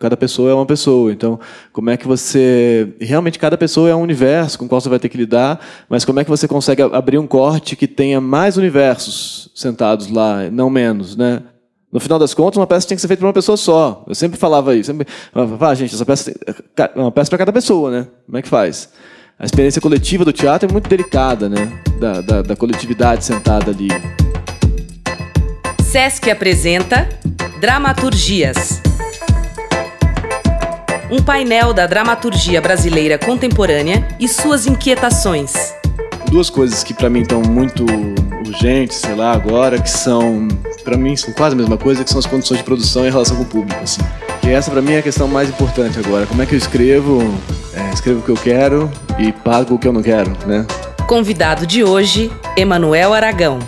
Cada pessoa é uma pessoa. Então, como é que você. Realmente, cada pessoa é um universo com o qual você vai ter que lidar, mas como é que você consegue abrir um corte que tenha mais universos sentados lá, não menos, né? No final das contas, uma peça tem que ser feita para uma pessoa só. Eu sempre falava isso. Sempre ah, gente, essa peça é uma peça para cada pessoa, né? Como é que faz? A experiência coletiva do teatro é muito delicada, né? Da, da, da coletividade sentada ali. Sesc apresenta Dramaturgias um painel da dramaturgia brasileira contemporânea e suas inquietações. Duas coisas que para mim estão muito urgentes, sei lá, agora, que são, para mim, são quase a mesma coisa, que são as condições de produção em relação com o público, assim. E essa para mim é a questão mais importante agora. Como é que eu escrevo, é, escrevo o que eu quero e pago o que eu não quero, né? Convidado de hoje, Emanuel Aragão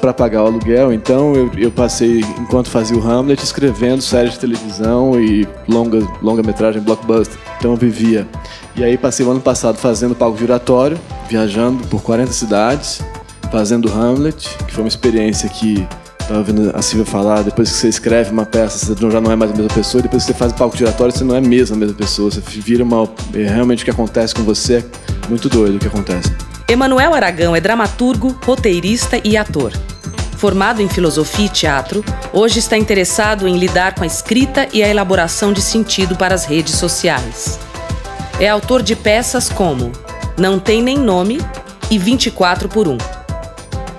para pagar o aluguel, então eu, eu, passei, enquanto fazia o Hamlet, escrevendo séries de televisão e longa, longa-metragem blockbuster. Então eu vivia. E aí passei o ano passado fazendo palco giratório, viajando por 40 cidades, fazendo Hamlet, que foi uma experiência que estava ouvindo a Silvia falar, depois que você escreve uma peça, você já não é mais a mesma pessoa, depois que você faz o palco giratório, você não é mesmo a mesma pessoa, você vira uma... É, realmente o que acontece com você é muito doido o que acontece. Emanuel Aragão é dramaturgo, roteirista e ator. Formado em filosofia e teatro, hoje está interessado em lidar com a escrita e a elaboração de sentido para as redes sociais. É autor de peças como Não Tem Nem Nome e 24 por 1.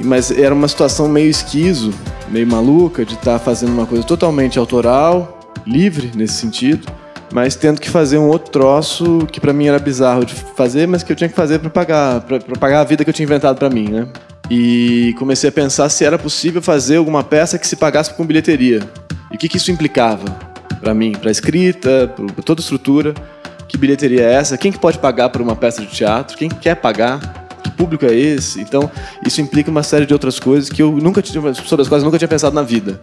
Mas era uma situação meio esquiso, meio maluca, de estar fazendo uma coisa totalmente autoral, livre nesse sentido mas tendo que fazer um outro troço que para mim era bizarro de fazer, mas que eu tinha que fazer para pagar, para pagar a vida que eu tinha inventado para mim, né? E comecei a pensar se era possível fazer alguma peça que se pagasse com bilheteria. E o que, que isso implicava para mim, para a escrita, para toda a estrutura. Que bilheteria é essa? Quem que pode pagar por uma peça de teatro? Quem quer pagar? Que público é esse? Então, isso implica uma série de outras coisas que eu nunca tinha, sobre as quais eu nunca tinha pensado na vida.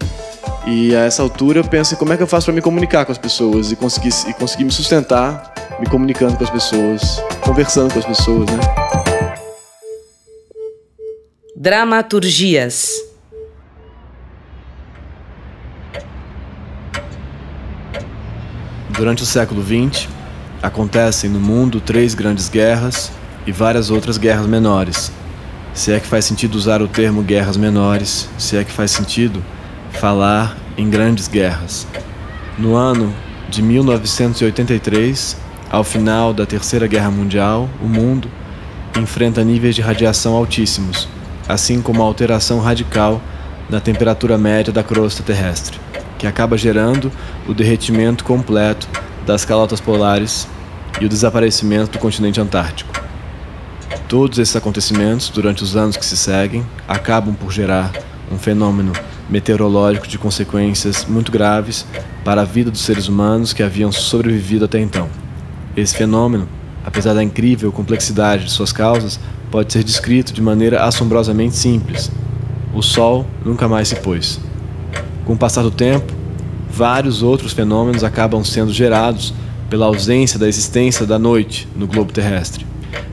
E a essa altura eu penso como é que eu faço para me comunicar com as pessoas e conseguir, e conseguir me sustentar me comunicando com as pessoas, conversando com as pessoas, né? Dramaturgias. Durante o século XX, acontecem no mundo três grandes guerras e várias outras guerras menores. Se é que faz sentido usar o termo guerras menores, se é que faz sentido falar em grandes guerras. No ano de 1983, ao final da Terceira Guerra Mundial, o mundo enfrenta níveis de radiação altíssimos, assim como a alteração radical na temperatura média da crosta terrestre, que acaba gerando o derretimento completo das calotas polares e o desaparecimento do continente antártico. Todos esses acontecimentos, durante os anos que se seguem, acabam por gerar um fenômeno meteorológico de consequências muito graves para a vida dos seres humanos que haviam sobrevivido até então. Esse fenômeno, apesar da incrível complexidade de suas causas, pode ser descrito de maneira assombrosamente simples. O Sol nunca mais se pôs. Com o passar do tempo, vários outros fenômenos acabam sendo gerados pela ausência da existência da noite no globo terrestre.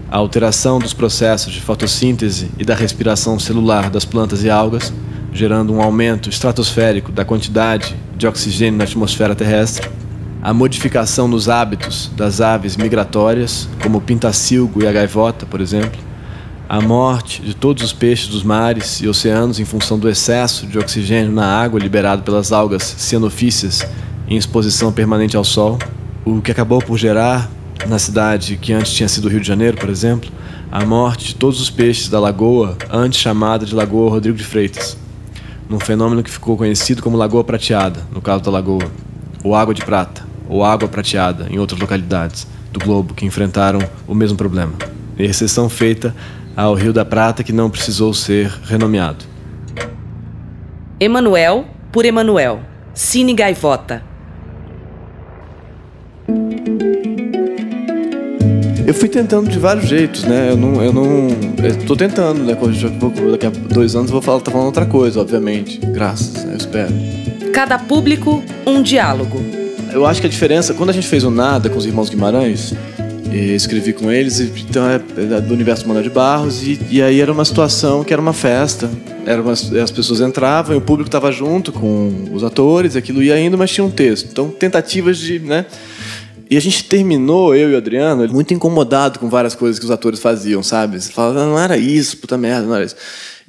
A alteração dos processos de fotossíntese e da respiração celular das plantas e algas gerando um aumento estratosférico da quantidade de oxigênio na atmosfera terrestre, a modificação nos hábitos das aves migratórias, como o pintacilgo e a gaivota, por exemplo, a morte de todos os peixes dos mares e oceanos em função do excesso de oxigênio na água liberado pelas algas cianofícias em exposição permanente ao sol, o que acabou por gerar, na cidade que antes tinha sido Rio de Janeiro, por exemplo, a morte de todos os peixes da lagoa, antes chamada de Lagoa Rodrigo de Freitas num fenômeno que ficou conhecido como Lagoa Prateada, no caso da Lagoa, ou Água de Prata, ou Água Prateada, em outras localidades do globo que enfrentaram o mesmo problema. Exceção feita ao Rio da Prata, que não precisou ser renomeado. Emanuel por Emanuel, Cine Gaivota. Eu fui tentando de vários jeitos, né? Eu não. Eu não. Eu tô tentando, né? Daqui a dois anos eu vou falar, tá falando outra coisa, obviamente. Graças, eu espero. Cada público, um diálogo. Eu acho que a diferença, quando a gente fez o Nada com os irmãos Guimarães, escrevi com eles, então é, é do universo Manuel de Barros, e, e, aí era uma situação que era uma festa. Era uma, as pessoas entravam o público estava junto com os atores, aquilo ia indo, mas tinha um texto. Então, tentativas de. Né? E a gente terminou, eu e o Adriano, muito incomodado com várias coisas que os atores faziam, sabe? Você não era isso, puta merda, não era isso.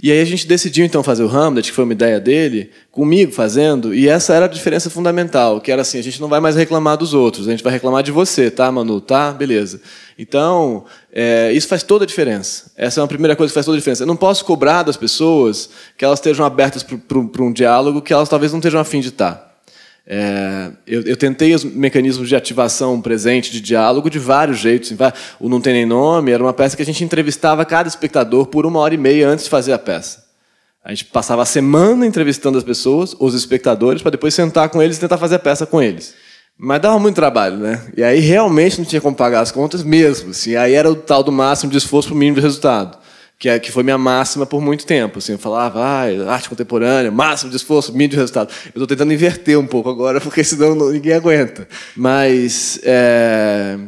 E aí a gente decidiu então fazer o Hamlet, que foi uma ideia dele, comigo fazendo, e essa era a diferença fundamental, que era assim, a gente não vai mais reclamar dos outros, a gente vai reclamar de você, tá, Manu? Tá? Beleza. Então, é, isso faz toda a diferença. Essa é uma primeira coisa que faz toda a diferença. Eu não posso cobrar das pessoas que elas estejam abertas para um diálogo que elas talvez não estejam afim de estar. É, eu, eu, tentei os mecanismos de ativação presente, de diálogo, de vários jeitos. O Não Tem Nem Nome era uma peça que a gente entrevistava cada espectador por uma hora e meia antes de fazer a peça. A gente passava a semana entrevistando as pessoas, os espectadores, para depois sentar com eles e tentar fazer a peça com eles. Mas dava muito trabalho, né? E aí realmente não tinha como pagar as contas mesmo. Assim. Aí era o tal do máximo de esforço para o mínimo de resultado que, é, que foi minha máxima por muito tempo. Assim, eu falava, ah, arte contemporânea, máximo de esforço, mínimo de resultado. Eu estou tentando inverter um pouco agora, porque senão ninguém aguenta. Mas é,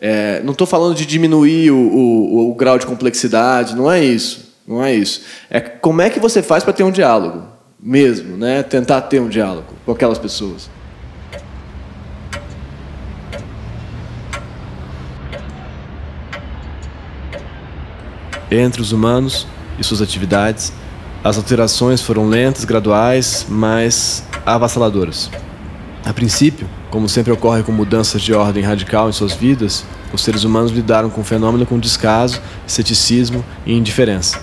é, não estou falando de diminuir o, o, o, grau de complexidade, não é isso. Não é isso. É como é que você faz para ter um diálogo mesmo, né? Tentar ter um diálogo com aquelas pessoas. Entre os humanos e suas atividades, as alterações foram lentas, graduais, mas avassaladoras. A princípio, como sempre ocorre com mudanças de ordem radical em suas vidas, os seres humanos lidaram com o fenômeno com descaso, ceticismo e indiferença.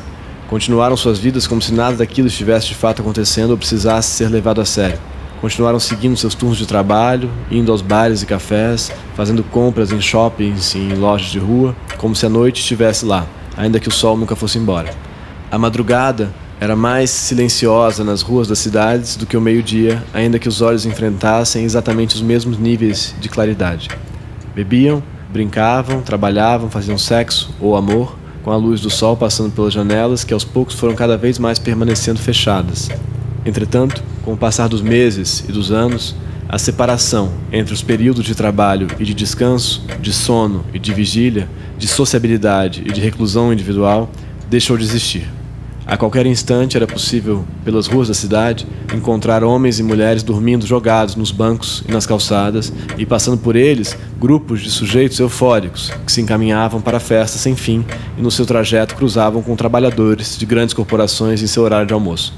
Continuaram suas vidas como se nada daquilo estivesse de fato acontecendo ou precisasse ser levado a sério. Continuaram seguindo seus turnos de trabalho, indo aos bares e cafés, fazendo compras em shoppings e em lojas de rua, como se a noite estivesse lá, ainda que o sol nunca fosse embora. A madrugada era mais silenciosa nas ruas das cidades do que o meio-dia, ainda que os olhos enfrentassem exatamente os mesmos níveis de claridade. Bebiam, brincavam, trabalhavam, faziam sexo ou amor, com a luz do sol passando pelas janelas que aos poucos foram cada vez mais permanecendo fechadas. Entretanto, com o passar dos meses e dos anos, a separação entre os períodos de trabalho e de descanso, de sono e de vigília, de sociabilidade e de reclusão individual deixou de existir. A qualquer instante era possível, pelas ruas da cidade, encontrar homens e mulheres dormindo jogados nos bancos e nas calçadas, e passando por eles, grupos de sujeitos eufóricos que se encaminhavam para a festa sem fim e no seu trajeto cruzavam com trabalhadores de grandes corporações em seu horário de almoço.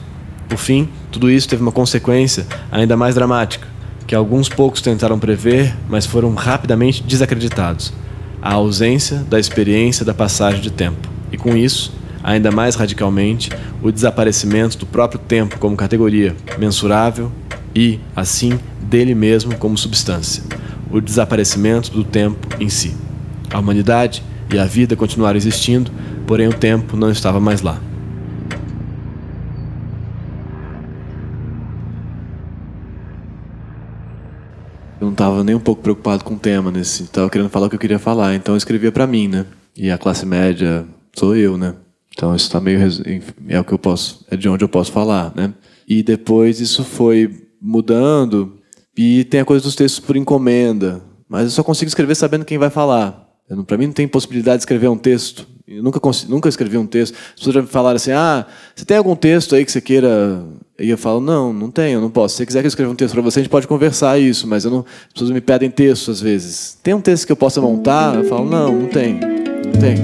Por fim, tudo isso teve uma consequência ainda mais dramática que alguns poucos tentaram prever, mas foram rapidamente desacreditados. A ausência da experiência da passagem de tempo. E com isso, ainda mais radicalmente, o desaparecimento do próprio tempo como categoria mensurável e, assim, dele mesmo como substância. O desaparecimento do tempo em si. A humanidade e a vida continuaram existindo, porém o tempo não estava mais lá. Eu não estava nem um pouco preocupado com o tema nesse, estava querendo falar o que eu queria falar, então eu escrevia para mim, né? E a classe média sou eu, né? Então isso está meio é o que eu posso, é de onde eu posso falar, né? E depois isso foi mudando e tem a coisa dos textos por encomenda, mas eu só consigo escrever sabendo quem vai falar. Para mim não tem possibilidade de escrever um texto. Eu nunca, nunca escrevi um texto. As pessoas já me falaram assim: ah, você tem algum texto aí que você queira e eu falo, não, não tenho, não posso. Se você quiser que eu escreva um texto para você, a gente pode conversar isso, mas não, as pessoas me pedem texto às vezes. Tem um texto que eu possa montar? Eu falo, não, não tem, não tem.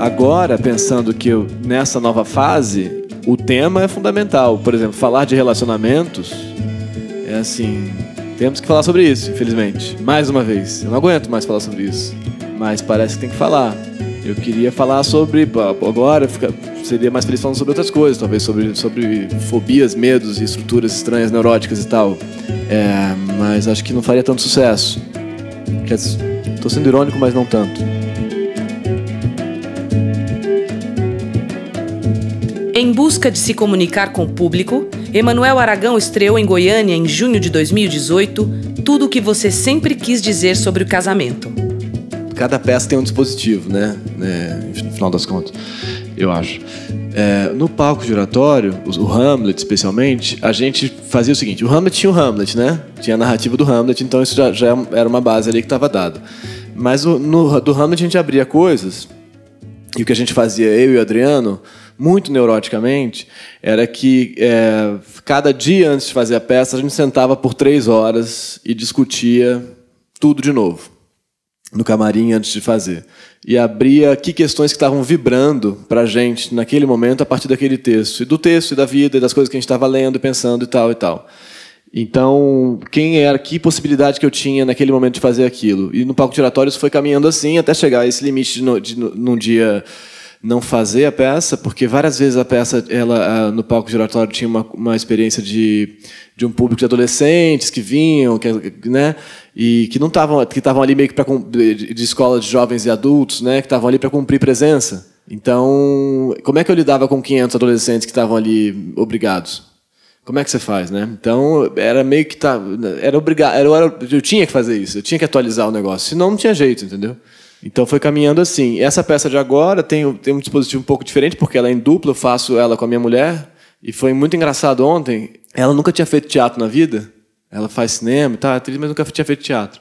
Agora, pensando que eu, nessa nova fase, o tema é fundamental. Por exemplo, falar de relacionamentos é assim, temos que falar sobre isso, infelizmente. Mais uma vez, eu não aguento mais falar sobre isso, mas parece que tem que falar. Eu queria falar sobre. Agora seria mais feliz falando sobre outras coisas, talvez sobre, sobre fobias, medos e estruturas estranhas, neuróticas e tal. É, mas acho que não faria tanto sucesso. Estou sendo irônico, mas não tanto. Em busca de se comunicar com o público, Emanuel Aragão estreou em Goiânia em junho de 2018 tudo o que você sempre quis dizer sobre o casamento cada peça tem um dispositivo, né? né? No final das contas, eu acho. É, no palco giratório, o Hamlet especialmente, a gente fazia o seguinte: o Hamlet tinha o Hamlet, né? Tinha a narrativa do Hamlet, então isso já, já era uma base ali que estava dada. Mas o, no, do Hamlet a gente abria coisas, e o que a gente fazia, eu e o Adriano, muito neuroticamente, era que é, cada dia antes de fazer a peça, a gente sentava por três horas e discutia tudo de novo no camarim antes de fazer. E abria que questões que estavam vibrando para a gente naquele momento a partir daquele texto. E do texto, e da vida, e das coisas que a gente estava lendo, pensando e tal e tal. Então, quem era, que possibilidade que eu tinha naquele momento de fazer aquilo? E no palco giratório isso foi caminhando assim até chegar a esse limite de, de num dia não fazer a peça, porque várias vezes a peça, ela no palco giratório tinha uma, uma experiência de, de um público de adolescentes que vinham, que, né, e que não estavam, que estavam ali meio que para de, de escola de jovens e adultos, né, que estavam ali para cumprir presença. Então, como é que eu lidava com 500 adolescentes que estavam ali obrigados? Como é que você faz, né? Então, era meio que tá, era obrigado, era, eu tinha que fazer isso, eu tinha que atualizar o negócio, senão não tinha jeito, entendeu? Então foi caminhando assim. Essa peça de agora tem, tem um dispositivo um pouco diferente, porque ela é em dupla, eu faço ela com a minha mulher. E foi muito engraçado ontem. Ela nunca tinha feito teatro na vida. Ela faz cinema e tal, é atriz, mas nunca tinha feito teatro.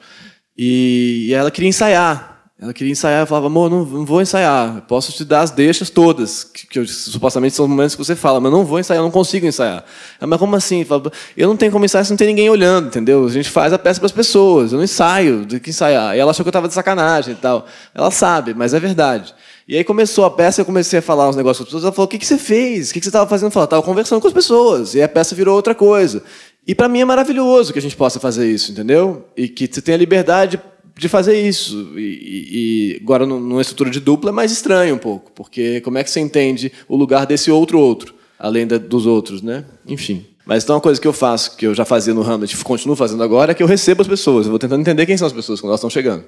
E, e ela queria ensaiar. Ela queria ensaiar, eu falava, amor, não, não vou ensaiar, posso te dar as deixas todas, que, que supostamente são os momentos que você fala, mas não vou ensaiar, não consigo ensaiar. Ela, mas como assim? Eu, falo, eu não tenho como ensaiar se não tem ninguém olhando, entendeu? A gente faz a peça para as pessoas, eu não ensaio, tem que ensaiar. E ela achou que eu estava de sacanagem e tal. Ela sabe, mas é verdade. E aí começou a peça, eu comecei a falar uns negócios com as pessoas, ela falou, o que, que você fez? O que, que você estava fazendo? Eu estava conversando com as pessoas, e a peça virou outra coisa. E para mim é maravilhoso que a gente possa fazer isso, entendeu? E que você tenha liberdade de fazer isso. E, e agora, numa estrutura de dupla, é mais estranho um pouco, porque como é que você entende o lugar desse outro outro, além da, dos outros, né? Enfim. Mas então, uma coisa que eu faço, que eu já fazia no Hamlet e continuo fazendo agora, é que eu recebo as pessoas. Eu vou tentando entender quem são as pessoas quando elas estão chegando.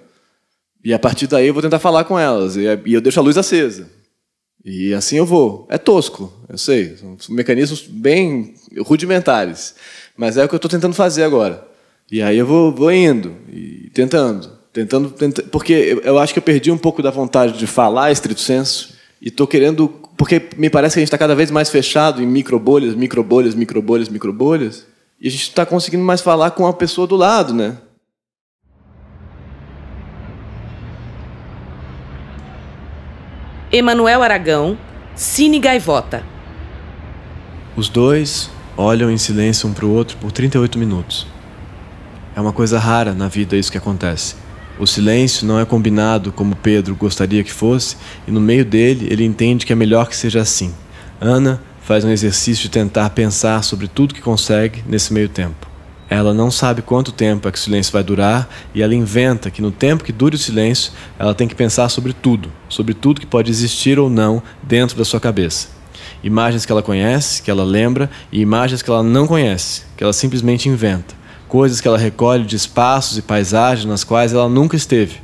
E a partir daí eu vou tentar falar com elas. E eu deixo a luz acesa. E assim eu vou. É tosco, eu sei. São mecanismos bem rudimentares. Mas é o que eu estou tentando fazer agora. E aí eu vou, vou indo e tentando. Tentando, tentando, porque eu acho que eu perdi um pouco da vontade de falar estrito senso e estou querendo, porque me parece que a gente está cada vez mais fechado em microbolhas, microbolhas, microbolhas, microbolhas, e a gente está conseguindo mais falar com a pessoa do lado, né? Emanuel Aragão, Cine Gaivota. Os dois olham em silêncio um para o outro por 38 minutos. É uma coisa rara na vida isso que acontece. O silêncio não é combinado como Pedro gostaria que fosse, e no meio dele ele entende que é melhor que seja assim. Ana faz um exercício de tentar pensar sobre tudo que consegue nesse meio tempo. Ela não sabe quanto tempo é que o silêncio vai durar e ela inventa que no tempo que dure o silêncio, ela tem que pensar sobre tudo, sobre tudo que pode existir ou não dentro da sua cabeça. Imagens que ela conhece, que ela lembra, e imagens que ela não conhece, que ela simplesmente inventa coisas que ela recolhe de espaços e paisagens nas quais ela nunca esteve.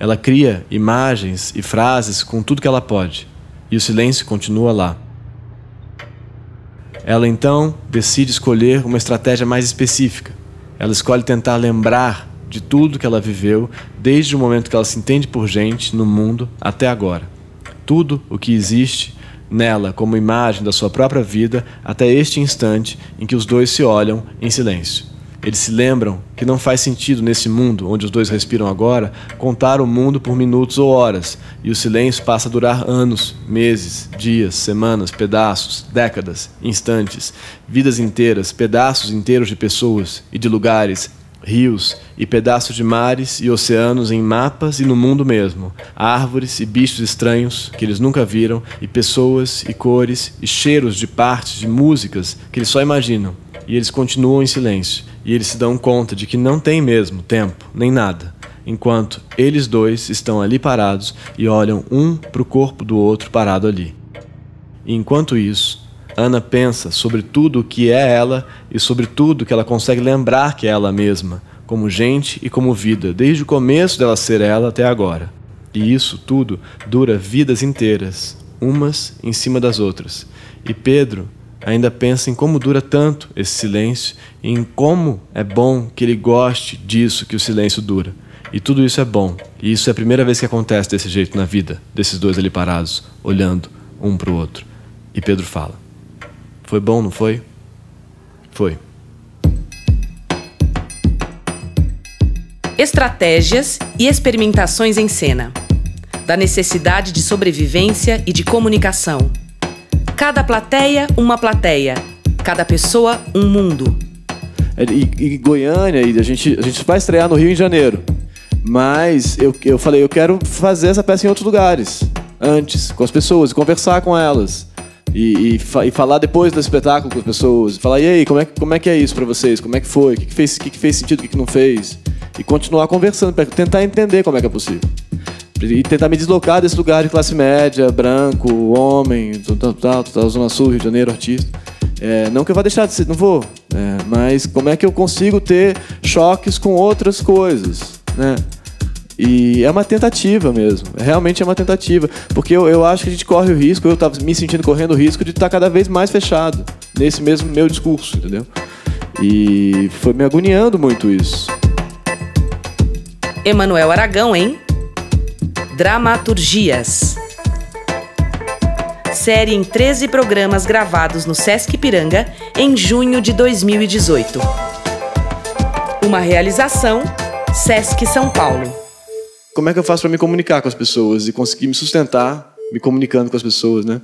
Ela cria imagens e frases com tudo que ela pode, e o silêncio continua lá. Ela então decide escolher uma estratégia mais específica. Ela escolhe tentar lembrar de tudo que ela viveu desde o momento que ela se entende por gente no mundo até agora. Tudo o que existe nela como imagem da sua própria vida até este instante em que os dois se olham em silêncio. Eles se lembram que não faz sentido nesse mundo onde os dois respiram agora contar o mundo por minutos ou horas, e o silêncio passa a durar anos, meses, dias, semanas, pedaços, décadas, instantes, vidas inteiras, pedaços inteiros de pessoas e de lugares, rios e pedaços de mares e oceanos em mapas e no mundo mesmo, árvores e bichos estranhos que eles nunca viram, e pessoas e cores e cheiros de partes de músicas que eles só imaginam. E eles continuam em silêncio e eles se dão conta de que não tem mesmo tempo, nem nada, enquanto eles dois estão ali parados e olham um para o corpo do outro parado ali. E enquanto isso, Ana pensa sobre tudo o que é ela e sobre tudo que ela consegue lembrar que é ela mesma, como gente e como vida, desde o começo dela ser ela até agora. E isso tudo dura vidas inteiras, umas em cima das outras. E Pedro ainda pensa em como dura tanto esse silêncio e em como é bom que ele goste disso que o silêncio dura. E tudo isso é bom. E isso é a primeira vez que acontece desse jeito na vida, desses dois ali parados, olhando um para o outro. E Pedro fala: Foi bom, não foi? Foi. Estratégias e experimentações em cena. Da necessidade de sobrevivência e de comunicação. Cada plateia, uma plateia. Cada pessoa, um mundo. É, e, e Goiânia, e a gente, a gente vai estrear no Rio em janeiro. Mas eu, eu falei, eu quero fazer essa peça em outros lugares, antes, com as pessoas, conversar com elas. E, e, fa e, falar depois do espetáculo com as pessoas. Falar, e aí, como é, como é que é isso para vocês? Como é que foi? O que, que, fez, que, que fez sentido, o que, que não fez? E continuar conversando, para tentar entender como é que é possível. E tentar me deslocar desse lugar de classe média, branco, homem, tal, tal, tal, Zona Sul, Rio de Janeiro, artista. É, não que eu vá deixar de ser, não vou. É, mas como é que eu consigo ter choques com outras coisas, né? E é uma tentativa mesmo, realmente é uma tentativa. Porque eu, eu acho que a gente corre o risco, eu estava me sentindo correndo o risco de estar tá cada vez mais fechado nesse mesmo meu discurso, entendeu? E foi me agoniando muito isso. Emanuel Aragão em Dramaturgias. Série em 13 programas gravados no Sesc Piranga em junho de 2018. Uma realização Sesc São Paulo como é que eu faço para me comunicar com as pessoas e conseguir me sustentar me comunicando com as pessoas, né?